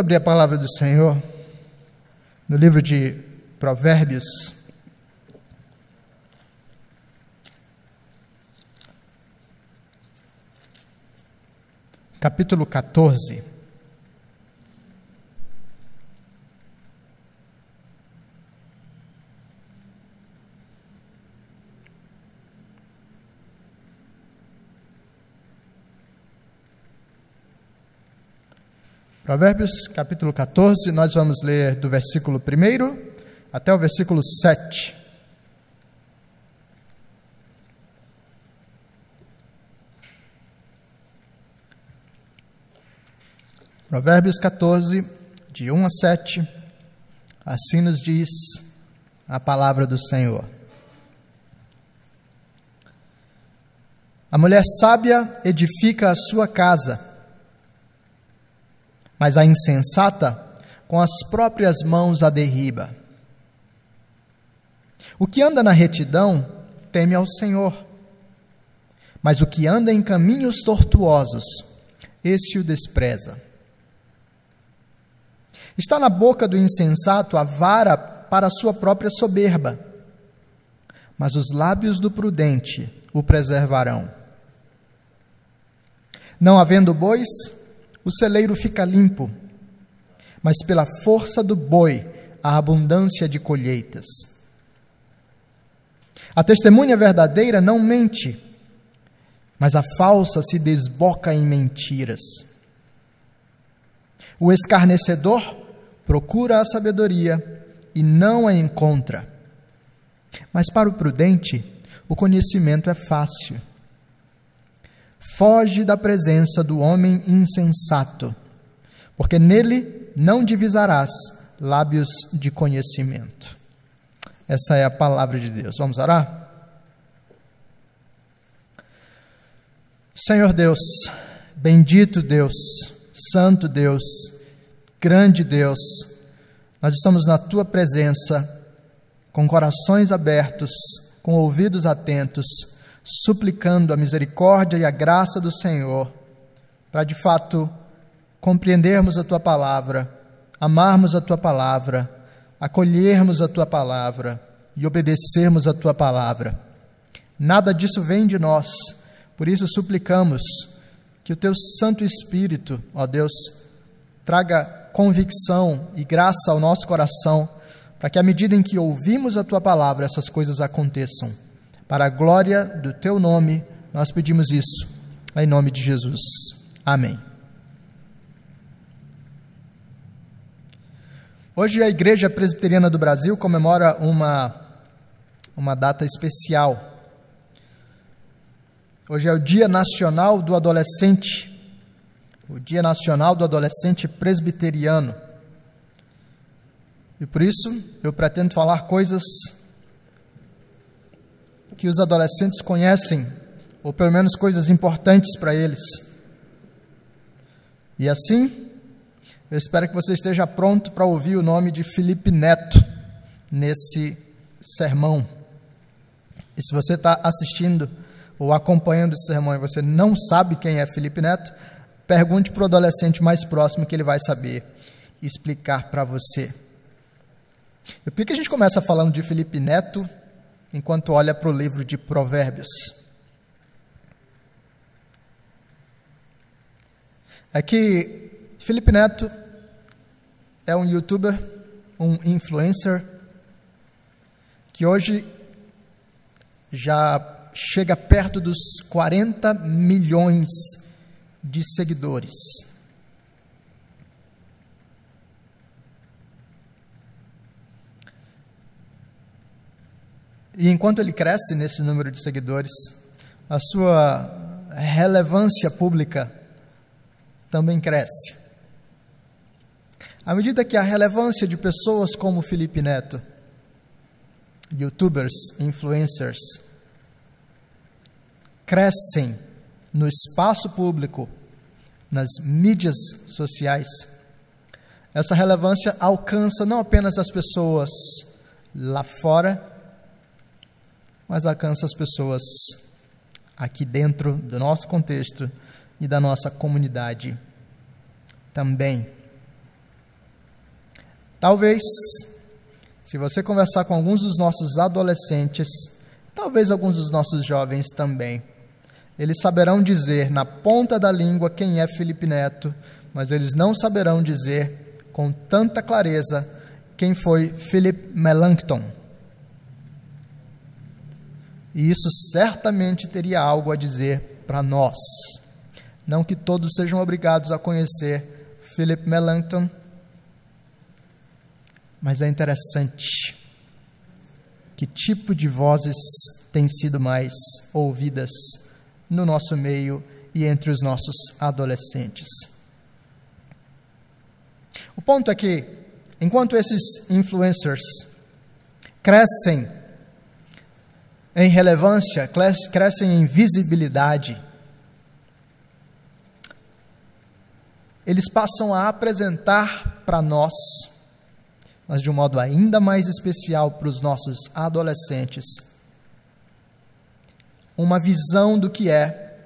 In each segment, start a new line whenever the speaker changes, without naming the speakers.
abrir a palavra do Senhor no livro de Provérbios. Capítulo 14. Provérbios capítulo 14, nós vamos ler do versículo 1 até o versículo 7. Provérbios 14, de 1 a 7, assim nos diz a palavra do Senhor. A mulher sábia edifica a sua casa mas a insensata com as próprias mãos a derriba. O que anda na retidão teme ao Senhor, mas o que anda em caminhos tortuosos, este o despreza. Está na boca do insensato a vara para a sua própria soberba, mas os lábios do prudente o preservarão. Não havendo bois, o celeiro fica limpo, mas pela força do boi a abundância de colheitas. A testemunha verdadeira não mente, mas a falsa se desboca em mentiras. O escarnecedor procura a sabedoria e não a encontra. Mas para o prudente, o conhecimento é fácil. Foge da presença do homem insensato, porque nele não divisarás lábios de conhecimento. Essa é a palavra de Deus. Vamos orar? Senhor Deus, bendito Deus, santo Deus, grande Deus, nós estamos na tua presença, com corações abertos, com ouvidos atentos suplicando a misericórdia e a graça do Senhor, para de fato compreendermos a tua palavra, amarmos a tua palavra, acolhermos a tua palavra e obedecermos a tua palavra. Nada disso vem de nós, por isso suplicamos que o teu Santo Espírito, ó Deus, traga convicção e graça ao nosso coração, para que à medida em que ouvimos a tua palavra, essas coisas aconteçam. Para a glória do teu nome, nós pedimos isso, em nome de Jesus. Amém. Hoje a Igreja Presbiteriana do Brasil comemora uma, uma data especial. Hoje é o Dia Nacional do Adolescente, o Dia Nacional do Adolescente Presbiteriano. E por isso eu pretendo falar coisas que os adolescentes conhecem, ou pelo menos coisas importantes para eles. E assim, eu espero que você esteja pronto para ouvir o nome de Felipe Neto nesse sermão. E se você está assistindo ou acompanhando esse sermão e você não sabe quem é Felipe Neto, pergunte para o adolescente mais próximo que ele vai saber explicar para você. Por que a gente começa falando de Felipe Neto enquanto olha para o livro de Provérbios. É que Felipe Neto é um youtuber, um influencer, que hoje já chega perto dos 40 milhões de seguidores. E enquanto ele cresce nesse número de seguidores, a sua relevância pública também cresce. À medida que a relevância de pessoas como Felipe Neto, youtubers, influencers, crescem no espaço público, nas mídias sociais, essa relevância alcança não apenas as pessoas lá fora, mas alcança as pessoas aqui dentro do nosso contexto e da nossa comunidade também. Talvez, se você conversar com alguns dos nossos adolescentes, talvez alguns dos nossos jovens também, eles saberão dizer na ponta da língua quem é Felipe Neto, mas eles não saberão dizer com tanta clareza quem foi Philip Melanchthon. E isso certamente teria algo a dizer para nós. Não que todos sejam obrigados a conhecer Philip Melanchthon, mas é interessante que tipo de vozes têm sido mais ouvidas no nosso meio e entre os nossos adolescentes. O ponto é que, enquanto esses influencers crescem em relevância, crescem em visibilidade, eles passam a apresentar para nós, mas de um modo ainda mais especial para os nossos adolescentes, uma visão do que é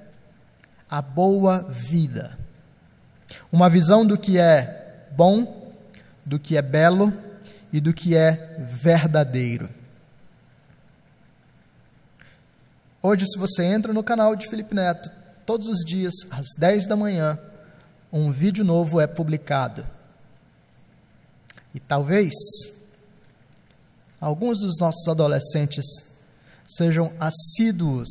a boa vida, uma visão do que é bom, do que é belo e do que é verdadeiro. Hoje, se você entra no canal de Felipe Neto, todos os dias, às 10 da manhã, um vídeo novo é publicado. E talvez alguns dos nossos adolescentes sejam assíduos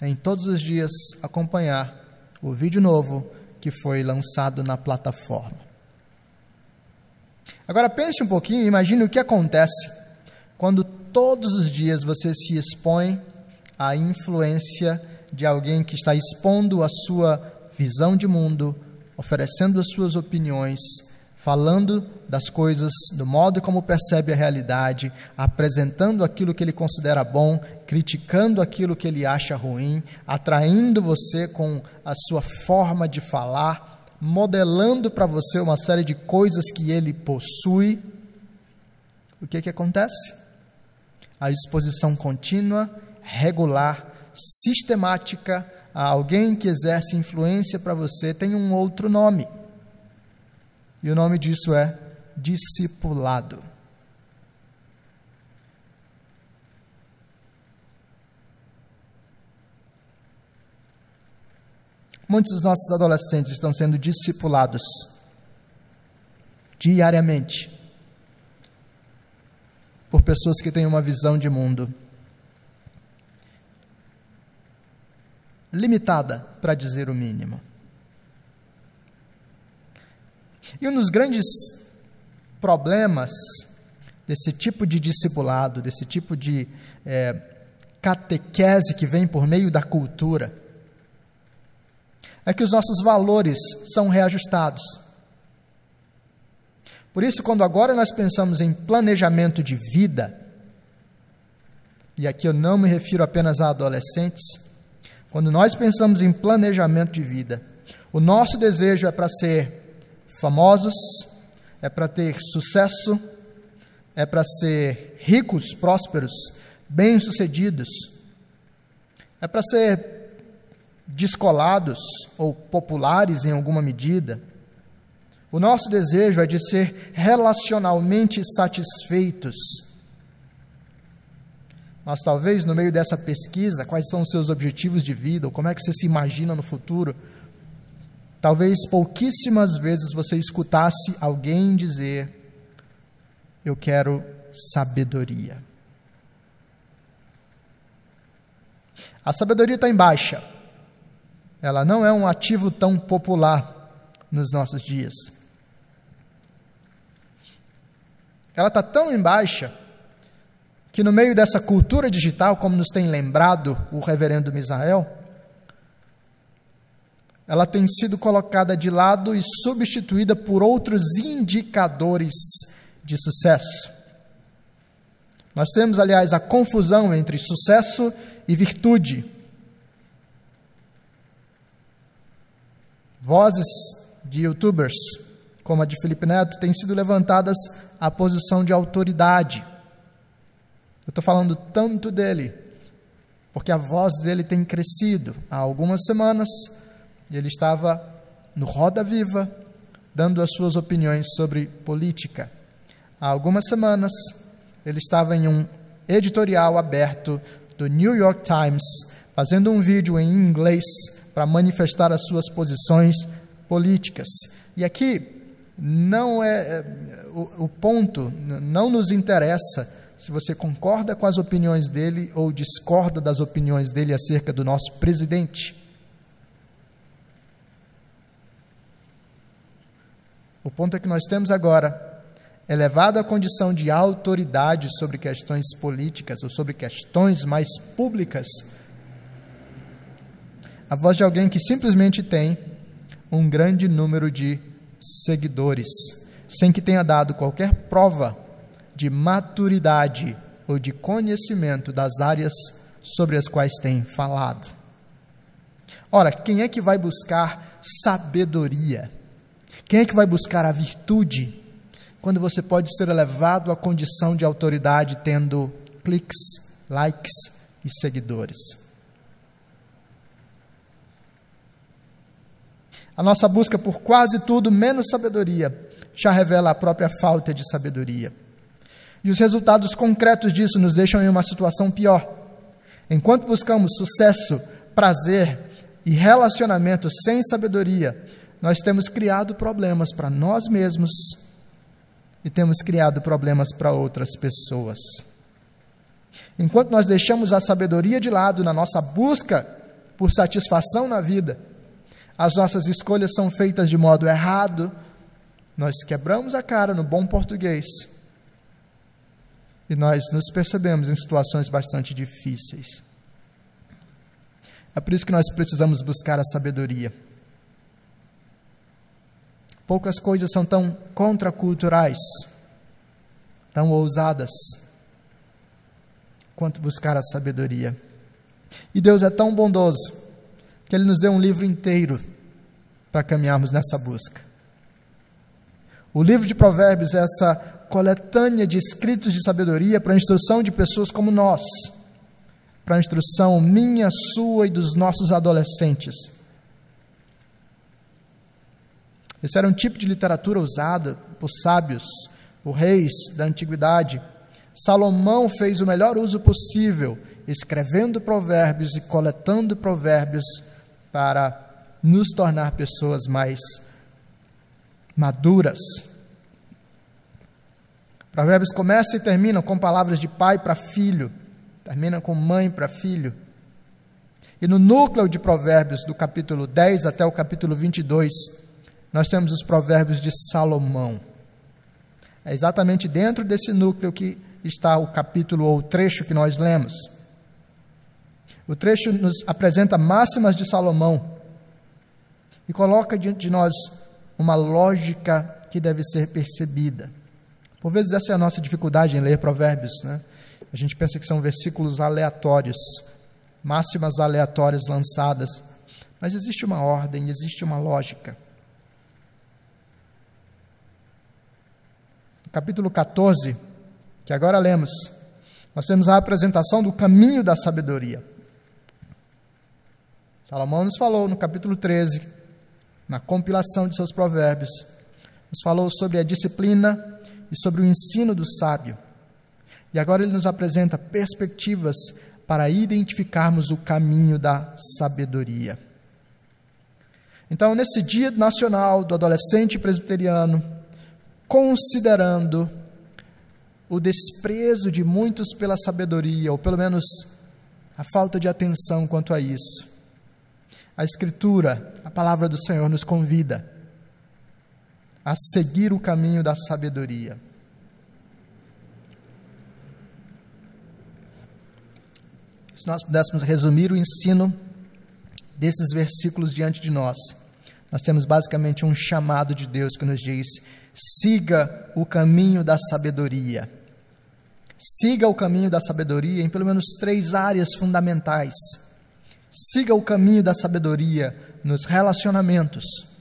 em todos os dias acompanhar o vídeo novo que foi lançado na plataforma. Agora pense um pouquinho, imagine o que acontece quando todos os dias você se expõe à influência de alguém que está expondo a sua visão de mundo, oferecendo as suas opiniões, falando das coisas do modo como percebe a realidade, apresentando aquilo que ele considera bom, criticando aquilo que ele acha ruim, atraindo você com a sua forma de falar, modelando para você uma série de coisas que ele possui. O que, que acontece? A exposição contínua regular, sistemática a alguém que exerce influência para você tem um outro nome. E o nome disso é discipulado. Muitos dos nossos adolescentes estão sendo discipulados diariamente por pessoas que têm uma visão de mundo limitada, para dizer o mínimo. E um dos grandes problemas desse tipo de discipulado, desse tipo de é, catequese que vem por meio da cultura, é que os nossos valores são reajustados. Por isso, quando agora nós pensamos em planejamento de vida, e aqui eu não me refiro apenas a adolescentes, quando nós pensamos em planejamento de vida, o nosso desejo é para ser famosos, é para ter sucesso, é para ser ricos, prósperos, bem-sucedidos, é para ser descolados ou populares em alguma medida. O nosso desejo é de ser relacionalmente satisfeitos mas talvez no meio dessa pesquisa, quais são os seus objetivos de vida, ou como é que você se imagina no futuro, talvez pouquíssimas vezes você escutasse alguém dizer: Eu quero sabedoria. A sabedoria está em baixa. Ela não é um ativo tão popular nos nossos dias. Ela está tão em baixa que no meio dessa cultura digital, como nos tem lembrado o reverendo Misael, ela tem sido colocada de lado e substituída por outros indicadores de sucesso. Nós temos, aliás, a confusão entre sucesso e virtude. Vozes de youtubers, como a de Felipe Neto, têm sido levantadas à posição de autoridade. Eu estou falando tanto dele, porque a voz dele tem crescido. Há algumas semanas, ele estava no Roda Viva, dando as suas opiniões sobre política. Há algumas semanas, ele estava em um editorial aberto do New York Times, fazendo um vídeo em inglês para manifestar as suas posições políticas. E aqui não é, é o, o ponto, não nos interessa se você concorda com as opiniões dele ou discorda das opiniões dele acerca do nosso presidente. O ponto é que nós temos agora, elevado à condição de autoridade sobre questões políticas ou sobre questões mais públicas, a voz de alguém que simplesmente tem um grande número de seguidores, sem que tenha dado qualquer prova de maturidade ou de conhecimento das áreas sobre as quais tem falado. Ora, quem é que vai buscar sabedoria? Quem é que vai buscar a virtude quando você pode ser elevado à condição de autoridade tendo cliques, likes e seguidores? A nossa busca por quase tudo menos sabedoria já revela a própria falta de sabedoria. E os resultados concretos disso nos deixam em uma situação pior. Enquanto buscamos sucesso, prazer e relacionamento sem sabedoria, nós temos criado problemas para nós mesmos e temos criado problemas para outras pessoas. Enquanto nós deixamos a sabedoria de lado na nossa busca por satisfação na vida, as nossas escolhas são feitas de modo errado, nós quebramos a cara no bom português e nós nos percebemos em situações bastante difíceis. É por isso que nós precisamos buscar a sabedoria. Poucas coisas são tão contraculturais, tão ousadas, quanto buscar a sabedoria. E Deus é tão bondoso que Ele nos deu um livro inteiro para caminharmos nessa busca. O livro de Provérbios é essa coletânea de escritos de sabedoria para a instrução de pessoas como nós, para a instrução minha, sua e dos nossos adolescentes. Esse era um tipo de literatura usada por sábios, por reis da antiguidade. Salomão fez o melhor uso possível, escrevendo provérbios e coletando provérbios para nos tornar pessoas mais maduras, Provérbios começa e termina com palavras de pai para filho, termina com mãe para filho. E no núcleo de Provérbios, do capítulo 10 até o capítulo 22, nós temos os Provérbios de Salomão. É exatamente dentro desse núcleo que está o capítulo ou o trecho que nós lemos. O trecho nos apresenta máximas de Salomão e coloca diante de nós uma lógica que deve ser percebida. Por vezes essa é a nossa dificuldade em ler provérbios, né? A gente pensa que são versículos aleatórios, máximas aleatórias lançadas, mas existe uma ordem, existe uma lógica. No capítulo 14, que agora lemos, nós temos a apresentação do caminho da sabedoria. Salomão nos falou no capítulo 13, na compilação de seus provérbios, nos falou sobre a disciplina e sobre o ensino do sábio. E agora ele nos apresenta perspectivas para identificarmos o caminho da sabedoria. Então, nesse Dia Nacional do Adolescente Presbiteriano, considerando o desprezo de muitos pela sabedoria, ou pelo menos a falta de atenção quanto a isso, a Escritura, a palavra do Senhor, nos convida a seguir o caminho da sabedoria. Se nós pudéssemos resumir o ensino desses versículos diante de nós, nós temos basicamente um chamado de Deus que nos diz: siga o caminho da sabedoria. Siga o caminho da sabedoria em pelo menos três áreas fundamentais. Siga o caminho da sabedoria nos relacionamentos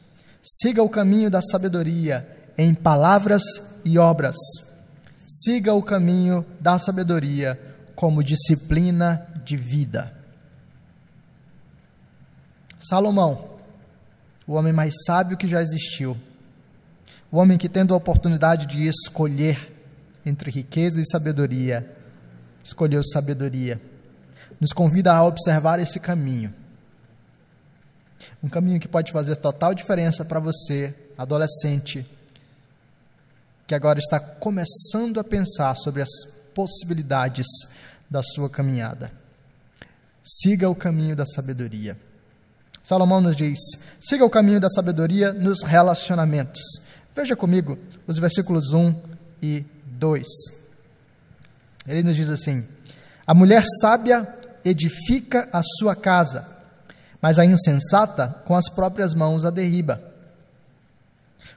Siga o caminho da sabedoria em palavras e obras. Siga o caminho da sabedoria como disciplina de vida. Salomão, o homem mais sábio que já existiu, O homem que, tendo a oportunidade de escolher entre riqueza e sabedoria, escolheu sabedoria, nos convida a observar esse caminho. Um caminho que pode fazer total diferença para você, adolescente, que agora está começando a pensar sobre as possibilidades da sua caminhada. Siga o caminho da sabedoria. Salomão nos diz: siga o caminho da sabedoria nos relacionamentos. Veja comigo os versículos 1 e 2. Ele nos diz assim: A mulher sábia edifica a sua casa, mas a insensata com as próprias mãos a derriba.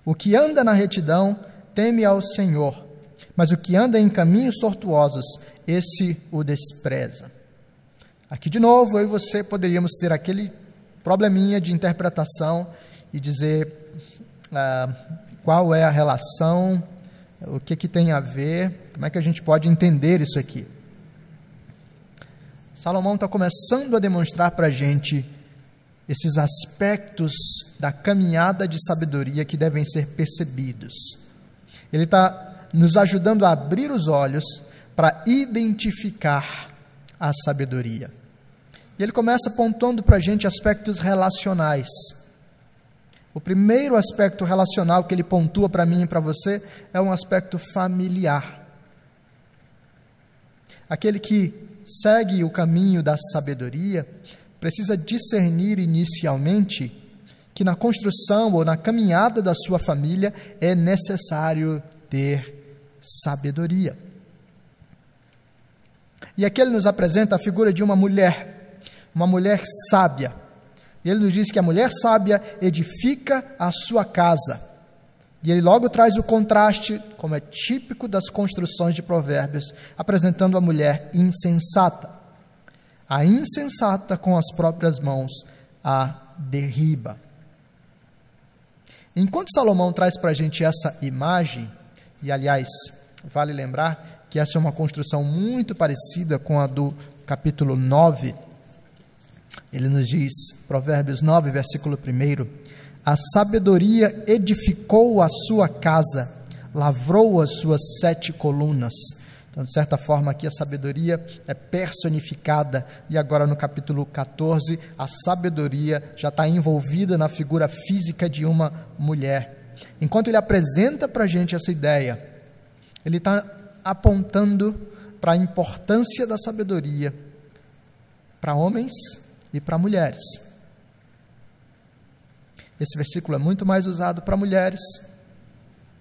O que anda na retidão teme ao Senhor, mas o que anda em caminhos tortuosos, esse o despreza. Aqui de novo, eu e você poderíamos ter aquele probleminha de interpretação e dizer ah, qual é a relação, o que, que tem a ver, como é que a gente pode entender isso aqui. Salomão está começando a demonstrar para a gente esses aspectos da caminhada de sabedoria que devem ser percebidos. Ele está nos ajudando a abrir os olhos para identificar a sabedoria. E ele começa pontuando para a gente aspectos relacionais. O primeiro aspecto relacional que ele pontua para mim e para você é um aspecto familiar. Aquele que segue o caminho da sabedoria precisa discernir inicialmente que na construção ou na caminhada da sua família é necessário ter sabedoria. E aqui ele nos apresenta a figura de uma mulher, uma mulher sábia. E ele nos diz que a mulher sábia edifica a sua casa. E ele logo traz o contraste, como é típico das construções de Provérbios, apresentando a mulher insensata. A insensata com as próprias mãos a derriba. Enquanto Salomão traz para a gente essa imagem, e aliás, vale lembrar que essa é uma construção muito parecida com a do capítulo 9. Ele nos diz, Provérbios 9, versículo 1: A sabedoria edificou a sua casa, lavrou as suas sete colunas. Então, de certa forma, aqui a sabedoria é personificada, e agora no capítulo 14, a sabedoria já está envolvida na figura física de uma mulher. Enquanto ele apresenta para a gente essa ideia, ele está apontando para a importância da sabedoria para homens e para mulheres. Esse versículo é muito mais usado para mulheres,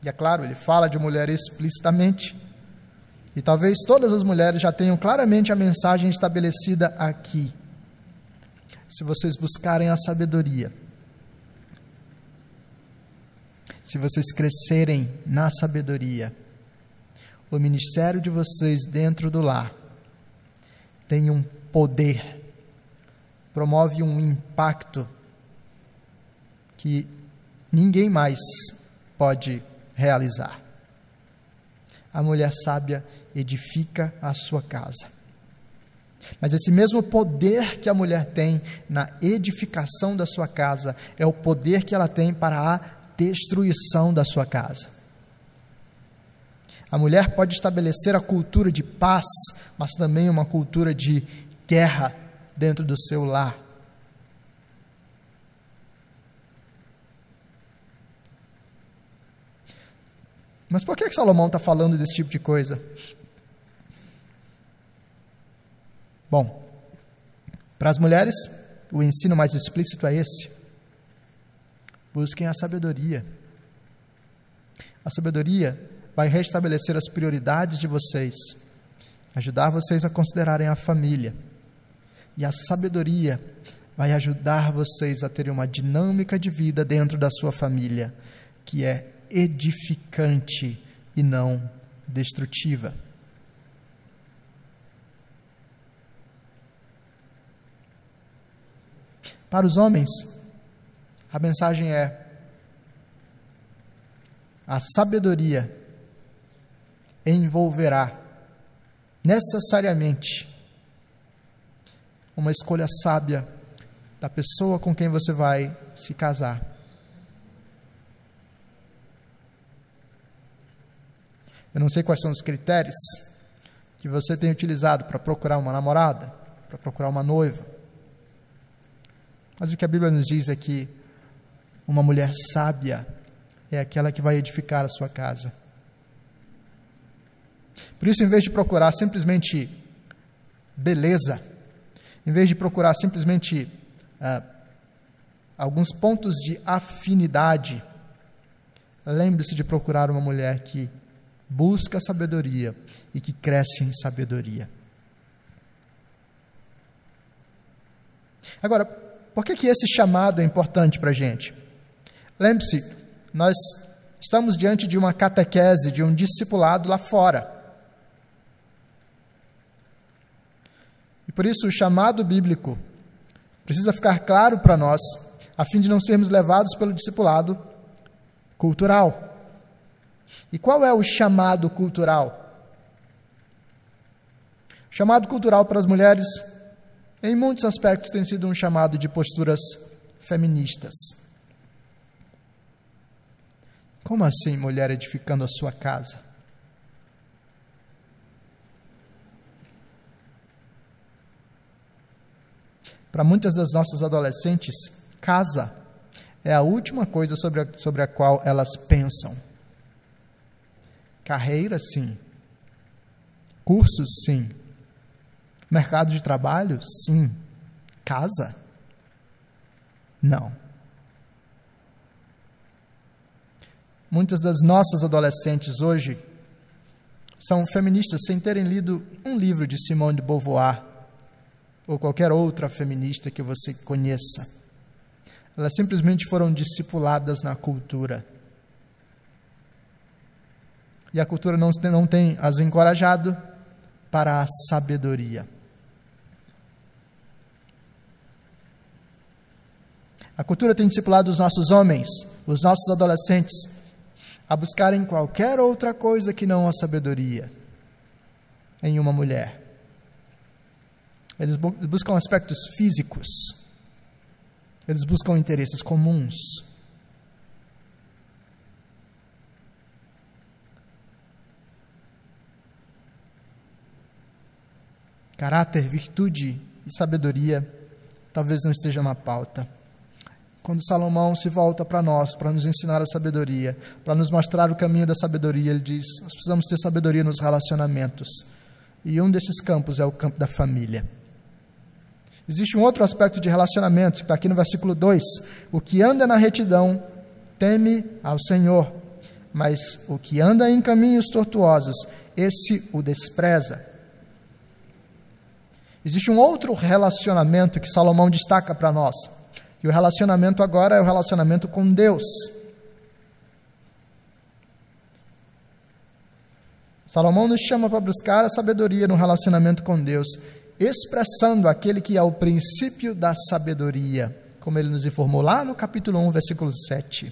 e é claro, ele fala de mulher explicitamente, e talvez todas as mulheres já tenham claramente a mensagem estabelecida aqui. Se vocês buscarem a sabedoria, se vocês crescerem na sabedoria, o ministério de vocês dentro do lar tem um poder, promove um impacto que ninguém mais pode realizar. A mulher sábia edifica a sua casa. Mas esse mesmo poder que a mulher tem na edificação da sua casa é o poder que ela tem para a destruição da sua casa. A mulher pode estabelecer a cultura de paz, mas também uma cultura de guerra dentro do seu lar. Mas por que, que Salomão está falando desse tipo de coisa? Bom, para as mulheres, o ensino mais explícito é esse: busquem a sabedoria. A sabedoria vai restabelecer as prioridades de vocês, ajudar vocês a considerarem a família. E a sabedoria vai ajudar vocês a terem uma dinâmica de vida dentro da sua família que é edificante e não destrutiva. Para os homens, a mensagem é: a sabedoria envolverá necessariamente uma escolha sábia da pessoa com quem você vai se casar. Eu não sei quais são os critérios que você tem utilizado para procurar uma namorada, para procurar uma noiva. Mas o que a Bíblia nos diz é que uma mulher sábia é aquela que vai edificar a sua casa. Por isso, em vez de procurar simplesmente beleza, em vez de procurar simplesmente ah, alguns pontos de afinidade, lembre-se de procurar uma mulher que busca sabedoria e que cresce em sabedoria. Agora, por que, que esse chamado é importante para a gente? Lembre-se, nós estamos diante de uma catequese, de um discipulado lá fora. E por isso o chamado bíblico precisa ficar claro para nós, a fim de não sermos levados pelo discipulado cultural. E qual é o chamado cultural? O chamado cultural para as mulheres, em muitos aspectos, tem sido um chamado de posturas feministas. Como assim, mulher edificando a sua casa? Para muitas das nossas adolescentes, casa é a última coisa sobre a, sobre a qual elas pensam. Carreira, sim. Cursos, sim. Mercado de trabalho, sim. Casa? Não. Muitas das nossas adolescentes hoje são feministas sem terem lido um livro de Simone de Beauvoir ou qualquer outra feminista que você conheça. Elas simplesmente foram discipuladas na cultura e a cultura não, não tem as encorajado para a sabedoria. A cultura tem discipulado os nossos homens, os nossos adolescentes, a buscarem qualquer outra coisa que não a sabedoria em uma mulher. Eles buscam aspectos físicos, eles buscam interesses comuns. caráter, virtude e sabedoria talvez não esteja na pauta. Quando Salomão se volta para nós, para nos ensinar a sabedoria, para nos mostrar o caminho da sabedoria, ele diz: nós precisamos ter sabedoria nos relacionamentos. E um desses campos é o campo da família. Existe um outro aspecto de relacionamentos, que está aqui no versículo 2: O que anda na retidão teme ao Senhor, mas o que anda em caminhos tortuosos, esse o despreza. Existe um outro relacionamento que Salomão destaca para nós. E o relacionamento agora é o relacionamento com Deus. Salomão nos chama para buscar a sabedoria no relacionamento com Deus, expressando aquele que é o princípio da sabedoria, como ele nos informou lá no capítulo 1, versículo 7.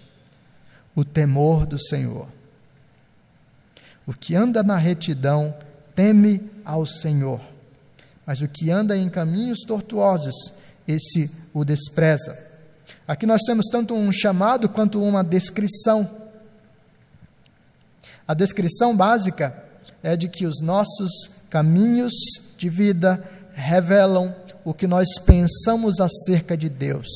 O temor do Senhor. O que anda na retidão teme ao Senhor mas o que anda em caminhos tortuosos, esse o despreza. Aqui nós temos tanto um chamado quanto uma descrição. A descrição básica é de que os nossos caminhos de vida revelam o que nós pensamos acerca de Deus.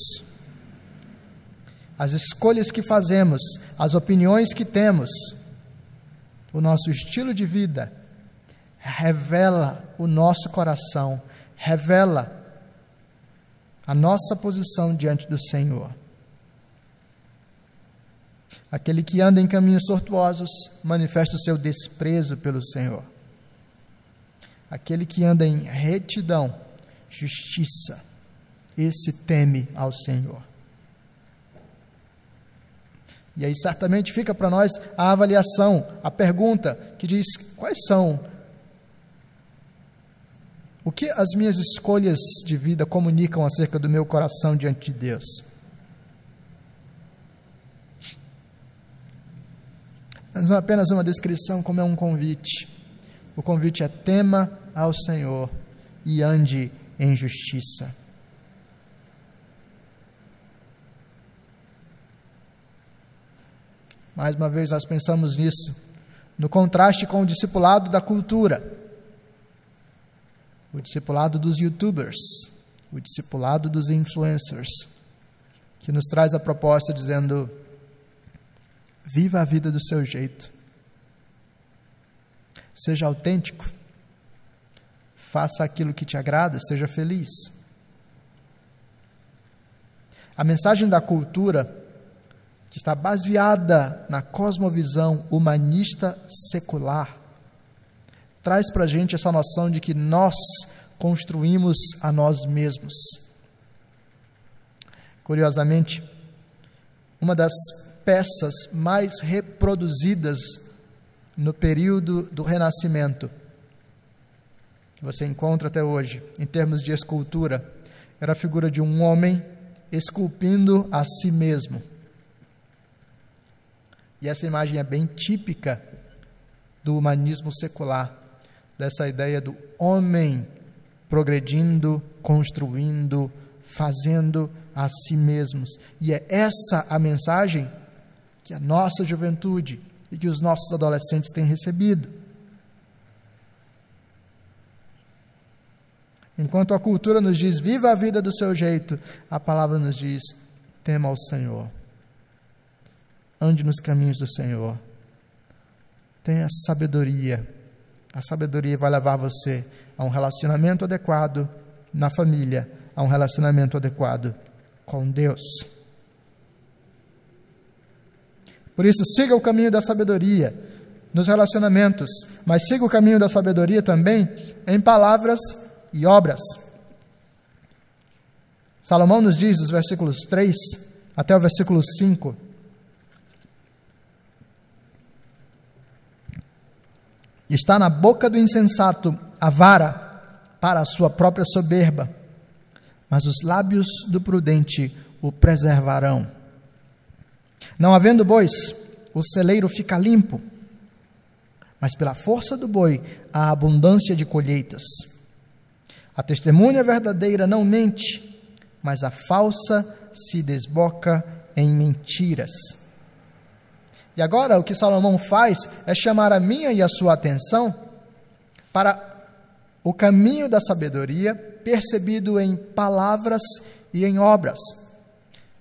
As escolhas que fazemos, as opiniões que temos, o nosso estilo de vida revela o nosso coração, revela a nossa posição diante do Senhor. Aquele que anda em caminhos tortuosos manifesta o seu desprezo pelo Senhor. Aquele que anda em retidão, justiça, esse teme ao Senhor. E aí certamente fica para nós a avaliação, a pergunta que diz: quais são o que as minhas escolhas de vida comunicam acerca do meu coração diante de Deus? Mas não é apenas uma descrição, como é um convite. O convite é tema ao Senhor e ande em justiça. Mais uma vez nós pensamos nisso no contraste com o discipulado da cultura, o discipulado dos youtubers, o discipulado dos influencers, que nos traz a proposta dizendo: viva a vida do seu jeito, seja autêntico, faça aquilo que te agrada, seja feliz. A mensagem da cultura que está baseada na cosmovisão humanista secular, traz para a gente essa noção de que nós construímos a nós mesmos. Curiosamente, uma das peças mais reproduzidas no período do Renascimento, que você encontra até hoje, em termos de escultura, era a figura de um homem esculpindo a si mesmo. E essa imagem é bem típica do humanismo secular, dessa ideia do homem progredindo, construindo, fazendo a si mesmos. E é essa a mensagem que a nossa juventude e que os nossos adolescentes têm recebido. Enquanto a cultura nos diz, viva a vida do seu jeito, a palavra nos diz, tema ao Senhor. Ande nos caminhos do Senhor. Tenha sabedoria. A sabedoria vai levar você a um relacionamento adequado na família, a um relacionamento adequado com Deus. Por isso, siga o caminho da sabedoria nos relacionamentos, mas siga o caminho da sabedoria também em palavras e obras. Salomão nos diz, dos versículos 3 até o versículo 5, Está na boca do insensato a vara para a sua própria soberba, mas os lábios do prudente o preservarão. Não havendo bois, o celeiro fica limpo, mas pela força do boi há abundância de colheitas. A testemunha verdadeira não mente, mas a falsa se desboca em mentiras. E agora o que Salomão faz é chamar a minha e a sua atenção para o caminho da sabedoria percebido em palavras e em obras.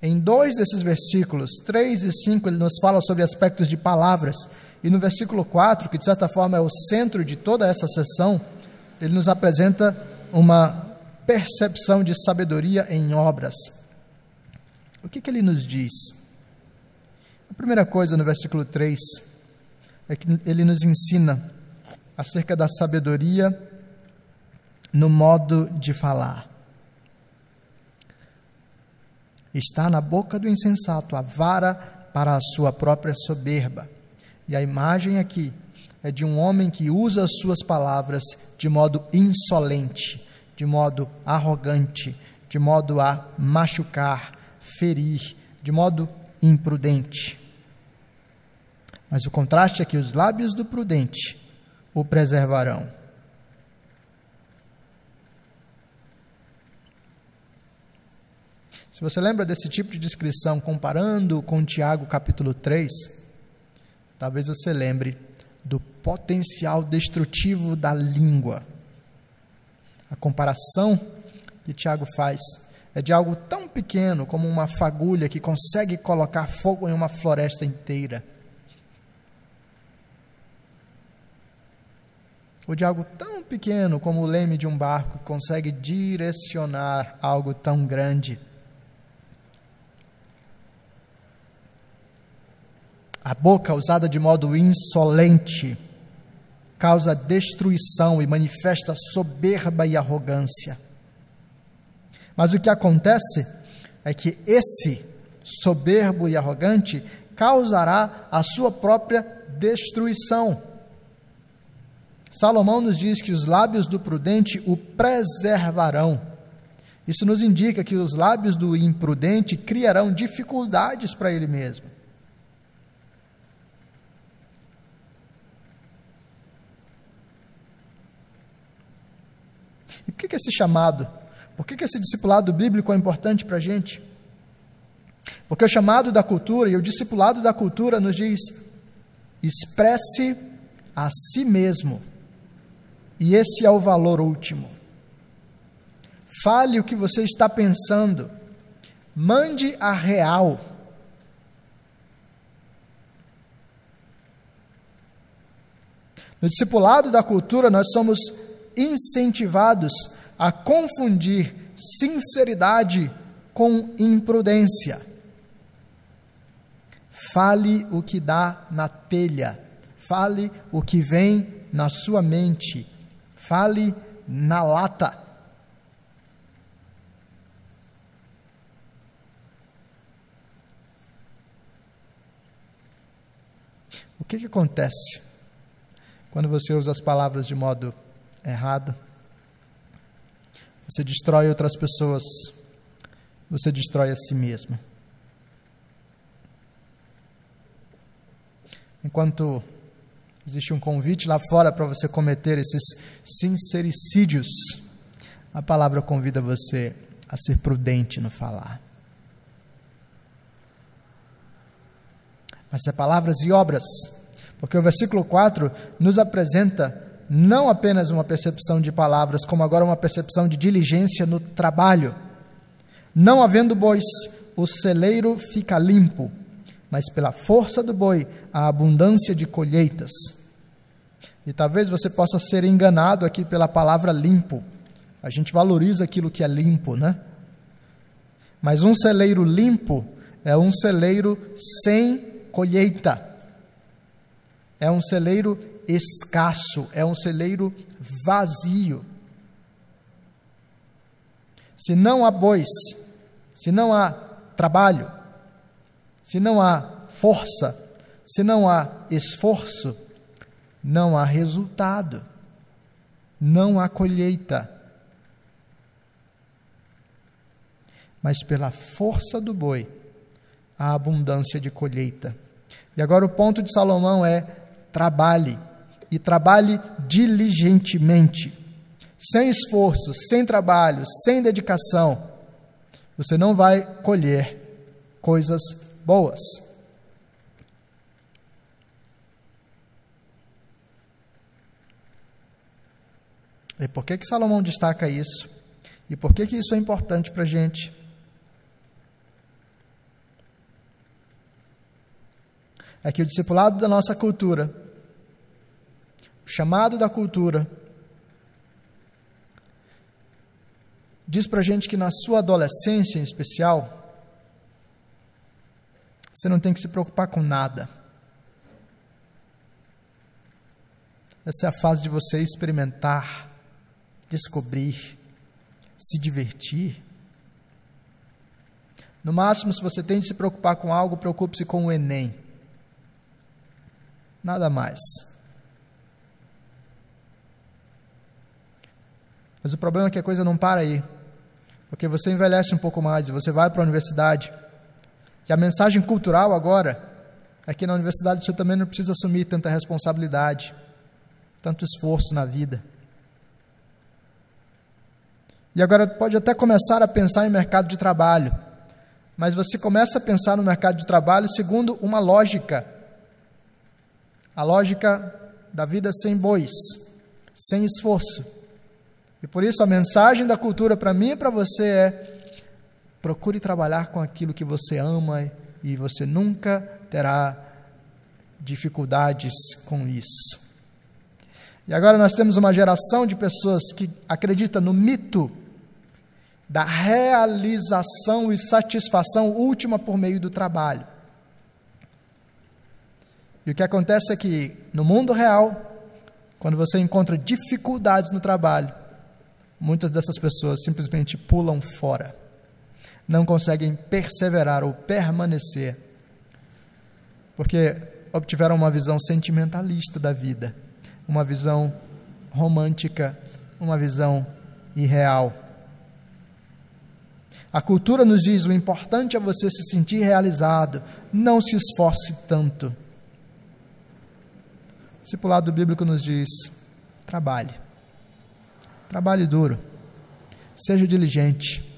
Em dois desses versículos, 3 e 5, ele nos fala sobre aspectos de palavras, e no versículo 4, que de certa forma é o centro de toda essa sessão, ele nos apresenta uma percepção de sabedoria em obras. O que, que ele nos diz? A primeira coisa no versículo 3 é que ele nos ensina acerca da sabedoria no modo de falar. Está na boca do insensato a vara para a sua própria soberba. E a imagem aqui é de um homem que usa as suas palavras de modo insolente, de modo arrogante, de modo a machucar, ferir, de modo imprudente. Mas o contraste é que os lábios do prudente o preservarão. Se você lembra desse tipo de descrição comparando com Tiago capítulo 3, talvez você lembre do potencial destrutivo da língua. A comparação que Tiago faz é de algo tão pequeno como uma fagulha que consegue colocar fogo em uma floresta inteira. Ou de algo tão pequeno como o leme de um barco que consegue direcionar algo tão grande. A boca usada de modo insolente causa destruição e manifesta soberba e arrogância. Mas o que acontece é que esse soberbo e arrogante causará a sua própria destruição. Salomão nos diz que os lábios do prudente o preservarão. Isso nos indica que os lábios do imprudente criarão dificuldades para ele mesmo. E por que, esse chamado? Por que, esse discipulado bíblico é importante para a gente? Porque o chamado da cultura e o discipulado da cultura nos diz: expresse a si mesmo. E esse é o valor último. Fale o que você está pensando. Mande a real. No discipulado da cultura, nós somos incentivados a confundir sinceridade com imprudência. Fale o que dá na telha, fale o que vem na sua mente, fale na lata. O que, que acontece quando você usa as palavras de modo errado? Você destrói outras pessoas, você destrói a si mesmo. Enquanto existe um convite lá fora para você cometer esses sincericídios, a palavra convida você a ser prudente no falar. Mas é palavras e obras, porque o versículo 4 nos apresenta não apenas uma percepção de palavras, como agora uma percepção de diligência no trabalho. Não havendo bois, o celeiro fica limpo, mas pela força do boi, a abundância de colheitas. E talvez você possa ser enganado aqui pela palavra limpo. A gente valoriza aquilo que é limpo, né? Mas um celeiro limpo é um celeiro sem colheita. É um celeiro escasso, é um celeiro vazio. Se não há bois, se não há trabalho, se não há força, se não há esforço, não há resultado, não há colheita. Mas pela força do boi, há abundância de colheita. E agora o ponto de Salomão é: trabalhe e trabalhe diligentemente. Sem esforço, sem trabalho, sem dedicação, você não vai colher coisas boas. E por que, que Salomão destaca isso? E por que, que isso é importante para a gente? É que o discipulado da nossa cultura chamado da cultura, diz para gente que na sua adolescência em especial, você não tem que se preocupar com nada. Essa é a fase de você experimentar, descobrir, se divertir. No máximo, se você tem de se preocupar com algo, preocupe-se com o Enem. Nada mais. Mas o problema é que a coisa não para aí. Porque você envelhece um pouco mais e você vai para a universidade. E a mensagem cultural agora é que na universidade você também não precisa assumir tanta responsabilidade, tanto esforço na vida. E agora pode até começar a pensar em mercado de trabalho, mas você começa a pensar no mercado de trabalho segundo uma lógica. A lógica da vida sem bois, sem esforço. E por isso a mensagem da cultura para mim e para você é: procure trabalhar com aquilo que você ama e você nunca terá dificuldades com isso. E agora nós temos uma geração de pessoas que acredita no mito da realização e satisfação última por meio do trabalho. E o que acontece é que no mundo real, quando você encontra dificuldades no trabalho, muitas dessas pessoas simplesmente pulam fora, não conseguem perseverar ou permanecer, porque obtiveram uma visão sentimentalista da vida, uma visão romântica, uma visão irreal. A cultura nos diz: o importante é você se sentir realizado, não se esforce tanto. O discipulado bíblico nos diz: trabalhe. Trabalhe duro. Seja diligente.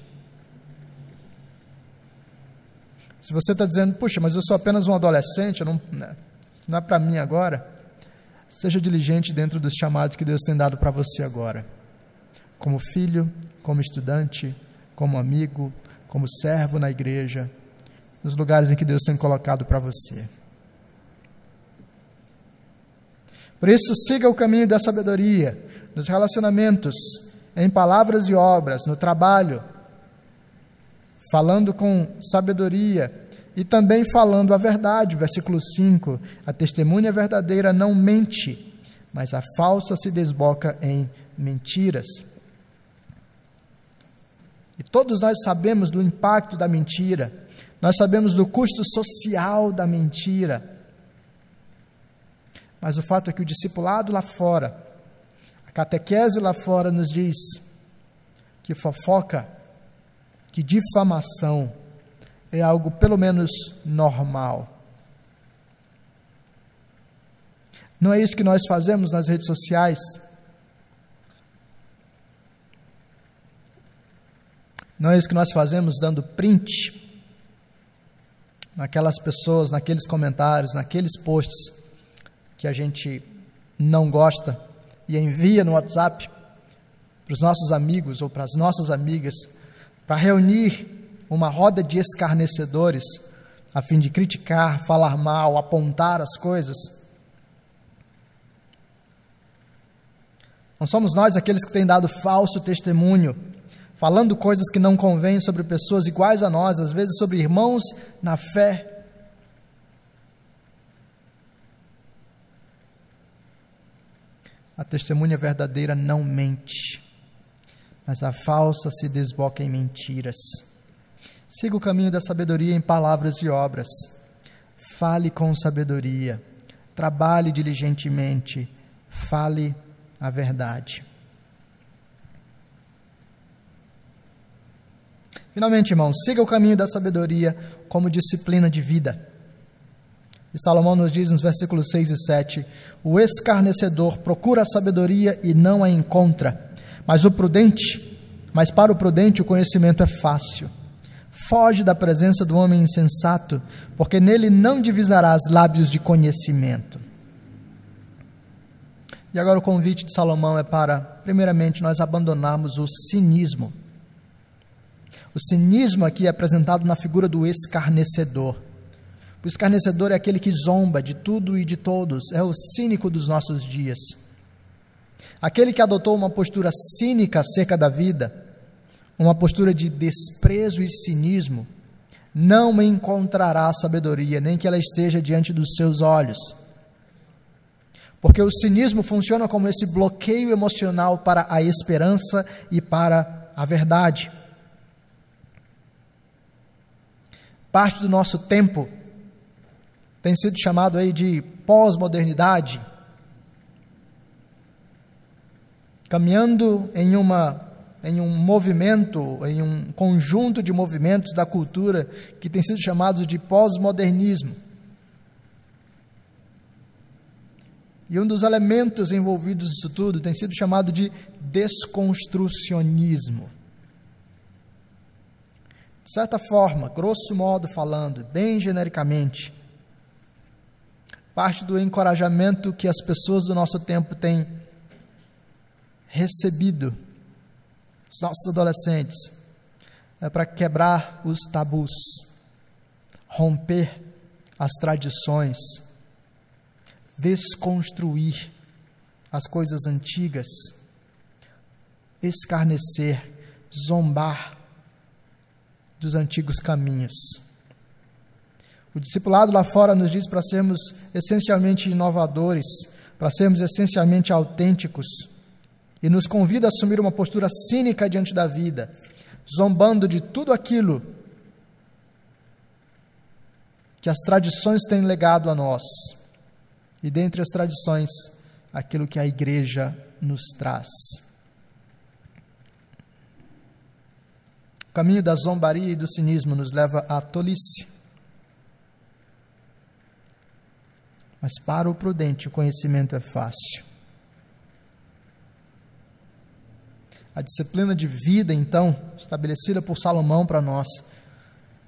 Se você está dizendo, puxa, mas eu sou apenas um adolescente, não, né, não é para mim agora. Seja diligente dentro dos chamados que Deus tem dado para você agora. Como filho, como estudante, como amigo, como servo na igreja, nos lugares em que Deus tem colocado para você. Por isso, siga o caminho da sabedoria, nos relacionamentos, em palavras e obras, no trabalho, falando com sabedoria e também falando a verdade. Versículo 5: A testemunha verdadeira não mente, mas a falsa se desboca em mentiras. E todos nós sabemos do impacto da mentira, nós sabemos do custo social da mentira. Mas o fato é que o discipulado lá fora, catequese lá fora nos diz que fofoca, que difamação é algo pelo menos normal. Não é isso que nós fazemos nas redes sociais? Não é isso que nós fazemos dando print naquelas pessoas, naqueles comentários, naqueles posts que a gente não gosta e envia no WhatsApp para os nossos amigos ou para as nossas amigas, para reunir uma roda de escarnecedores a fim de criticar, falar mal, apontar as coisas. Não somos nós aqueles que têm dado falso testemunho, falando coisas que não convêm sobre pessoas iguais a nós, às vezes sobre irmãos na fé. A testemunha verdadeira não mente, mas a falsa se desboca em mentiras. Siga o caminho da sabedoria em palavras e obras. Fale com sabedoria. Trabalhe diligentemente. Fale a verdade. Finalmente, irmãos, siga o caminho da sabedoria como disciplina de vida. E Salomão nos diz nos versículos 6 e 7: O escarnecedor procura a sabedoria e não a encontra, mas o prudente, mas para o prudente o conhecimento é fácil. Foge da presença do homem insensato, porque nele não divisarás lábios de conhecimento. E agora o convite de Salomão é para, primeiramente, nós abandonarmos o cinismo. O cinismo aqui é apresentado na figura do escarnecedor. O escarnecedor é aquele que zomba de tudo e de todos, é o cínico dos nossos dias. Aquele que adotou uma postura cínica acerca da vida, uma postura de desprezo e cinismo, não encontrará sabedoria, nem que ela esteja diante dos seus olhos. Porque o cinismo funciona como esse bloqueio emocional para a esperança e para a verdade. Parte do nosso tempo tem sido chamado aí de pós-modernidade, caminhando em uma em um movimento, em um conjunto de movimentos da cultura que tem sido chamado de pós-modernismo. E um dos elementos envolvidos nisso tudo tem sido chamado de desconstrucionismo. De certa forma, grosso modo falando, bem genericamente, parte do encorajamento que as pessoas do nosso tempo têm recebido, os nossos adolescentes, é para quebrar os tabus, romper as tradições, desconstruir as coisas antigas, escarnecer, zombar dos antigos caminhos. O discipulado lá fora nos diz para sermos essencialmente inovadores, para sermos essencialmente autênticos, e nos convida a assumir uma postura cínica diante da vida, zombando de tudo aquilo que as tradições têm legado a nós, e dentre as tradições, aquilo que a igreja nos traz. O caminho da zombaria e do cinismo nos leva à tolice mas para o prudente o conhecimento é fácil. A disciplina de vida, então, estabelecida por Salomão para nós,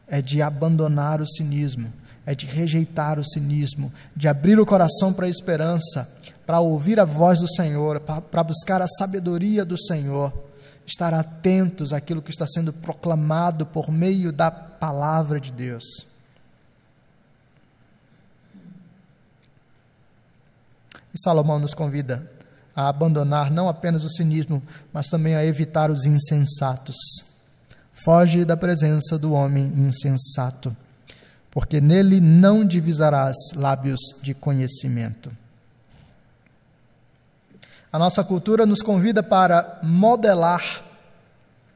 é de abandonar o cinismo, é de rejeitar o cinismo, de abrir o coração para a esperança, para ouvir a voz do Senhor, para buscar a sabedoria do Senhor, estar atentos àquilo que está sendo proclamado por meio da palavra de Deus. E Salomão nos convida a abandonar não apenas o cinismo, mas também a evitar os insensatos. Foge da presença do homem insensato, porque nele não divisarás lábios de conhecimento. A nossa cultura nos convida para modelar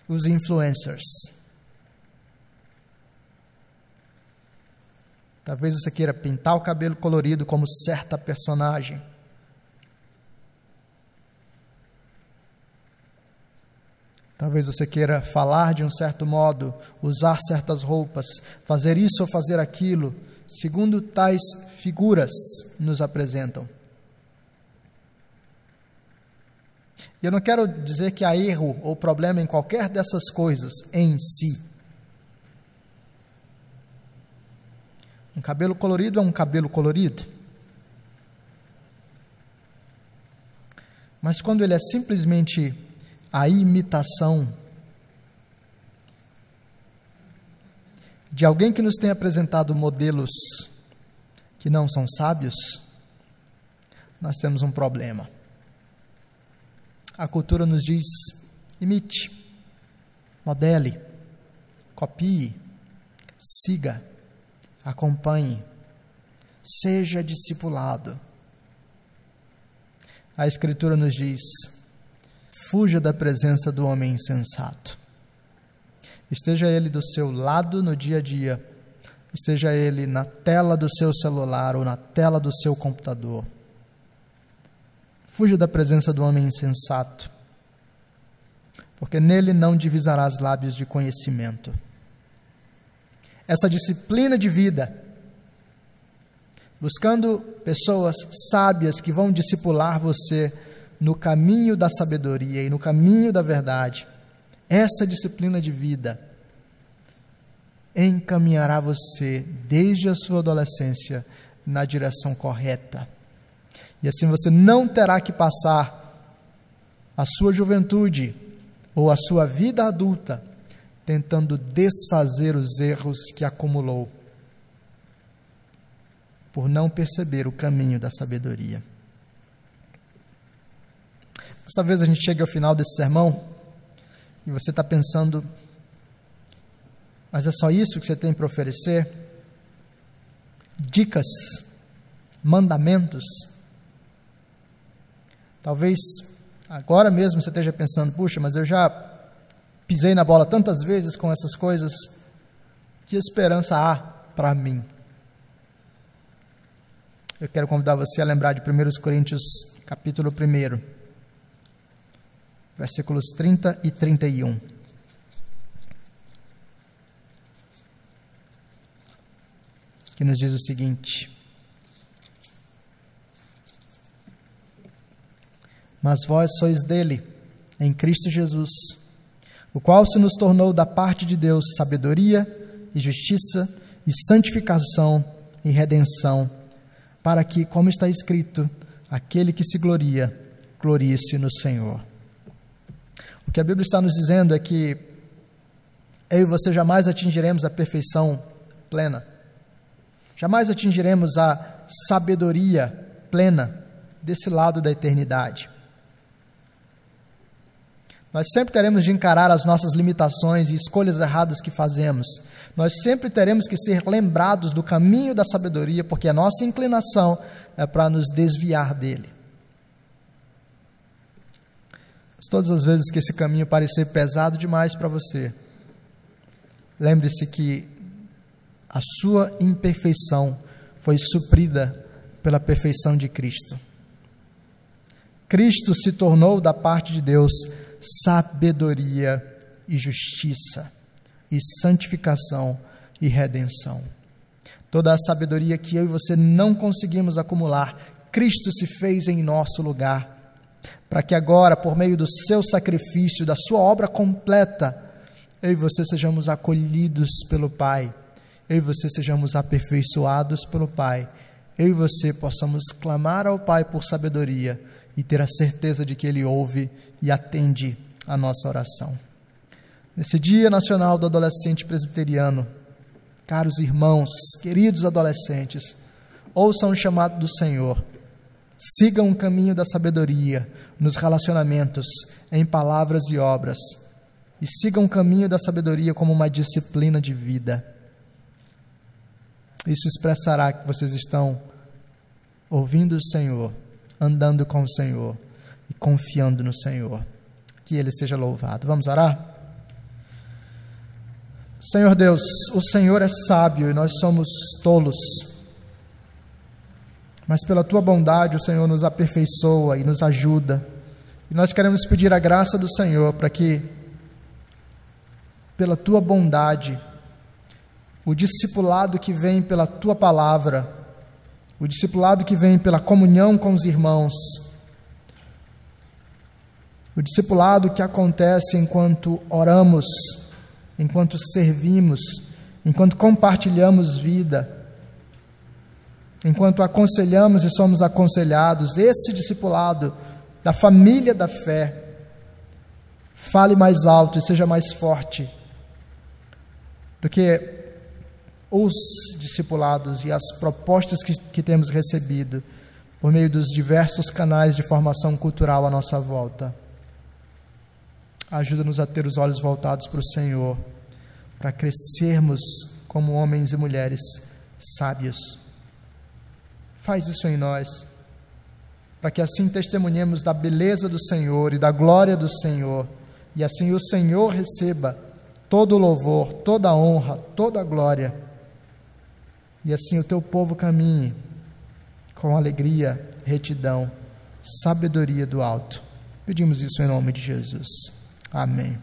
os influencers. Talvez você queira pintar o cabelo colorido como certa personagem. Talvez você queira falar de um certo modo, usar certas roupas, fazer isso ou fazer aquilo, segundo tais figuras nos apresentam. E eu não quero dizer que há erro ou problema em qualquer dessas coisas em si. Um cabelo colorido é um cabelo colorido. Mas quando ele é simplesmente a imitação de alguém que nos tem apresentado modelos que não são sábios, nós temos um problema. A cultura nos diz: imite, modele, copie, siga, acompanhe, seja discipulado. A Escritura nos diz: fuja da presença do homem insensato. Esteja ele do seu lado no dia a dia, esteja ele na tela do seu celular ou na tela do seu computador. Fuja da presença do homem insensato, porque nele não divisarás lábios de conhecimento. Essa disciplina de vida, buscando pessoas sábias que vão discipular você no caminho da sabedoria e no caminho da verdade, essa disciplina de vida encaminhará você desde a sua adolescência na direção correta. E assim você não terá que passar a sua juventude ou a sua vida adulta tentando desfazer os erros que acumulou por não perceber o caminho da sabedoria. Dessa vez a gente chega ao final desse sermão e você está pensando, mas é só isso que você tem para oferecer? Dicas, mandamentos. Talvez agora mesmo você esteja pensando, puxa, mas eu já pisei na bola tantas vezes com essas coisas, que esperança há para mim? Eu quero convidar você a lembrar de 1 Coríntios, capítulo 1 versículos 30 e 31. Que nos diz o seguinte: Mas vós sois dele, em Cristo Jesus, o qual se nos tornou da parte de Deus sabedoria e justiça e santificação e redenção, para que, como está escrito, aquele que se gloria, glorie-se no Senhor. O que a Bíblia está nos dizendo é que eu e você jamais atingiremos a perfeição plena, jamais atingiremos a sabedoria plena desse lado da eternidade. Nós sempre teremos de encarar as nossas limitações e escolhas erradas que fazemos. Nós sempre teremos que ser lembrados do caminho da sabedoria, porque a nossa inclinação é para nos desviar dele. Todas as vezes que esse caminho parecer pesado demais para você, lembre-se que a sua imperfeição foi suprida pela perfeição de Cristo. Cristo se tornou da parte de Deus sabedoria e justiça, e santificação e redenção. Toda a sabedoria que eu e você não conseguimos acumular, Cristo se fez em nosso lugar para que agora, por meio do seu sacrifício, da sua obra completa, eu e você sejamos acolhidos pelo Pai, eu e você sejamos aperfeiçoados pelo Pai eu e você possamos clamar ao Pai por sabedoria e ter a certeza de que Ele ouve e atende a nossa oração. Nesse Dia Nacional do Adolescente Presbiteriano, caros irmãos, queridos adolescentes, ouçam o chamado do Senhor. Sigam o caminho da sabedoria nos relacionamentos, em palavras e obras, e sigam o caminho da sabedoria como uma disciplina de vida. Isso expressará que vocês estão ouvindo o Senhor, andando com o Senhor e confiando no Senhor. Que Ele seja louvado. Vamos orar? Senhor Deus, o Senhor é sábio e nós somos tolos. Mas pela tua bondade, o Senhor nos aperfeiçoa e nos ajuda. E nós queremos pedir a graça do Senhor para que, pela tua bondade, o discipulado que vem pela tua palavra, o discipulado que vem pela comunhão com os irmãos, o discipulado que acontece enquanto oramos, enquanto servimos, enquanto compartilhamos vida, enquanto aconselhamos e somos aconselhados, esse discipulado da família da fé, fale mais alto e seja mais forte do que os discipulados e as propostas que, que temos recebido por meio dos diversos canais de formação cultural à nossa volta. Ajuda-nos a ter os olhos voltados para o Senhor, para crescermos como homens e mulheres sábios. Faz isso em nós, para que assim testemunhemos da beleza do Senhor e da glória do Senhor, e assim o Senhor receba todo o louvor, toda a honra, toda a glória e assim o teu povo caminhe com alegria, retidão, sabedoria do alto. Pedimos isso em nome de Jesus. Amém.